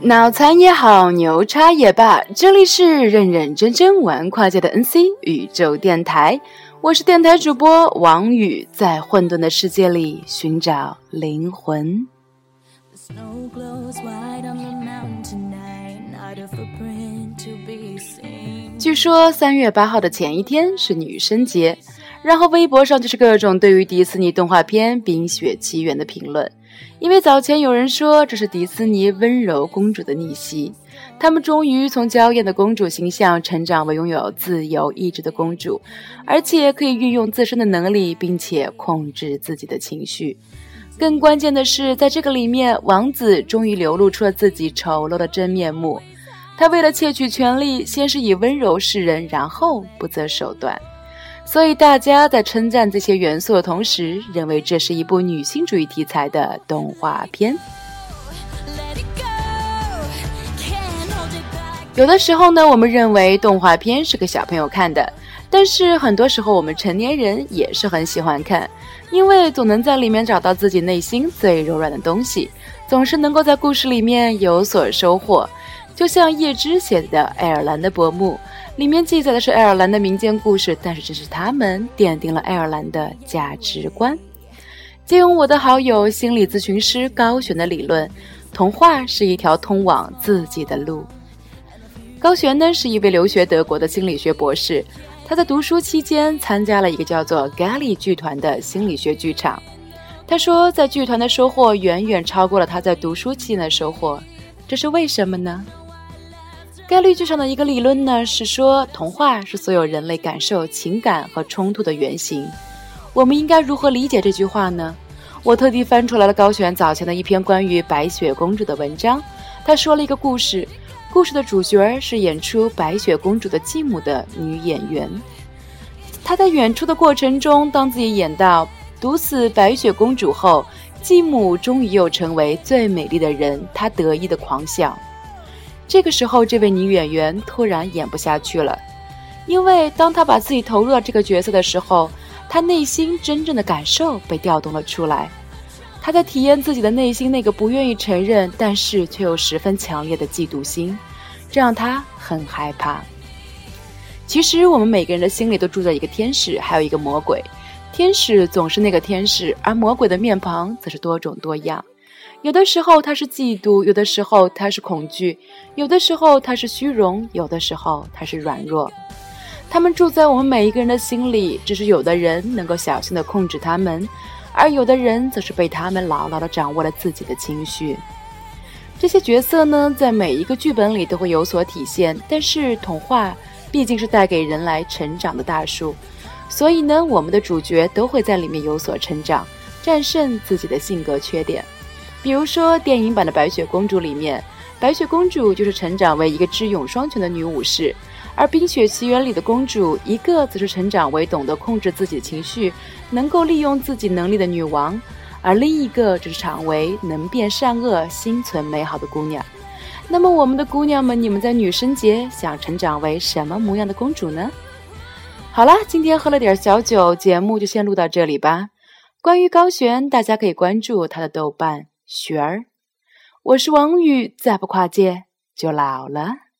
脑残也好，牛叉也罢，这里是认认真真玩跨界的 NC 宇宙电台，我是电台主播王宇，在混沌的世界里寻找灵魂。据说三月八号的前一天是女生节，然后微博上就是各种对于迪士尼动画片《冰雪奇缘》的评论。因为早前有人说这是迪士尼温柔公主的逆袭，他们终于从娇艳的公主形象成长为拥有自由意志的公主，而且可以运用自身的能力，并且控制自己的情绪。更关键的是，在这个里面，王子终于流露出了自己丑陋的真面目。他为了窃取权力，先是以温柔示人，然后不择手段。所以大家在称赞这些元素的同时，认为这是一部女性主义题材的动画片。有的时候呢，我们认为动画片是给小朋友看的，但是很多时候我们成年人也是很喜欢看，因为总能在里面找到自己内心最柔软的东西，总是能够在故事里面有所收获。就像叶芝写的《爱尔兰的薄暮》，里面记载的是爱尔兰的民间故事，但是这是他们奠定了爱尔兰的价值观。借用我的好友心理咨询师高璇的理论，童话是一条通往自己的路。高璇呢是一位留学德国的心理学博士，他在读书期间参加了一个叫做咖喱剧团的心理学剧场。他说，在剧团的收获远远超过了他在读书期间的收获，这是为什么呢？概率剧上的一个理论呢，是说童话是所有人类感受、情感和冲突的原型。我们应该如何理解这句话呢？我特地翻出来了高璇早前的一篇关于白雪公主的文章。他说了一个故事，故事的主角是演出白雪公主的继母的女演员。她在演出的过程中，当自己演到毒死白雪公主后，继母终于又成为最美丽的人，她得意的狂笑。这个时候，这位女演员突然演不下去了，因为当她把自己投入到这个角色的时候，她内心真正的感受被调动了出来。她在体验自己的内心那个不愿意承认，但是却又十分强烈的嫉妒心，这让她很害怕。其实，我们每个人的心里都住着一个天使，还有一个魔鬼。天使总是那个天使，而魔鬼的面庞则是多种多样。有的时候他是嫉妒，有的时候他是恐惧，有的时候他是虚荣，有的时候他是软弱。他们住在我们每一个人的心里，只是有的人能够小心的控制他们，而有的人则是被他们牢牢的掌握了自己的情绪。这些角色呢，在每一个剧本里都会有所体现，但是童话毕竟是带给人来成长的大树，所以呢，我们的主角都会在里面有所成长，战胜自己的性格缺点。比如说，电影版的《白雪公主》里面，白雪公主就是成长为一个智勇双全的女武士；而《冰雪奇缘》里的公主，一个则是成长为懂得控制自己的情绪、能够利用自己能力的女王，而另一个则是长为能辨善恶、心存美好的姑娘。那么，我们的姑娘们，你们在女生节想成长为什么模样的公主呢？好啦，今天喝了点小酒，节目就先录到这里吧。关于高璇，大家可以关注她的豆瓣。雪儿，我是王宇，再不跨界就老了。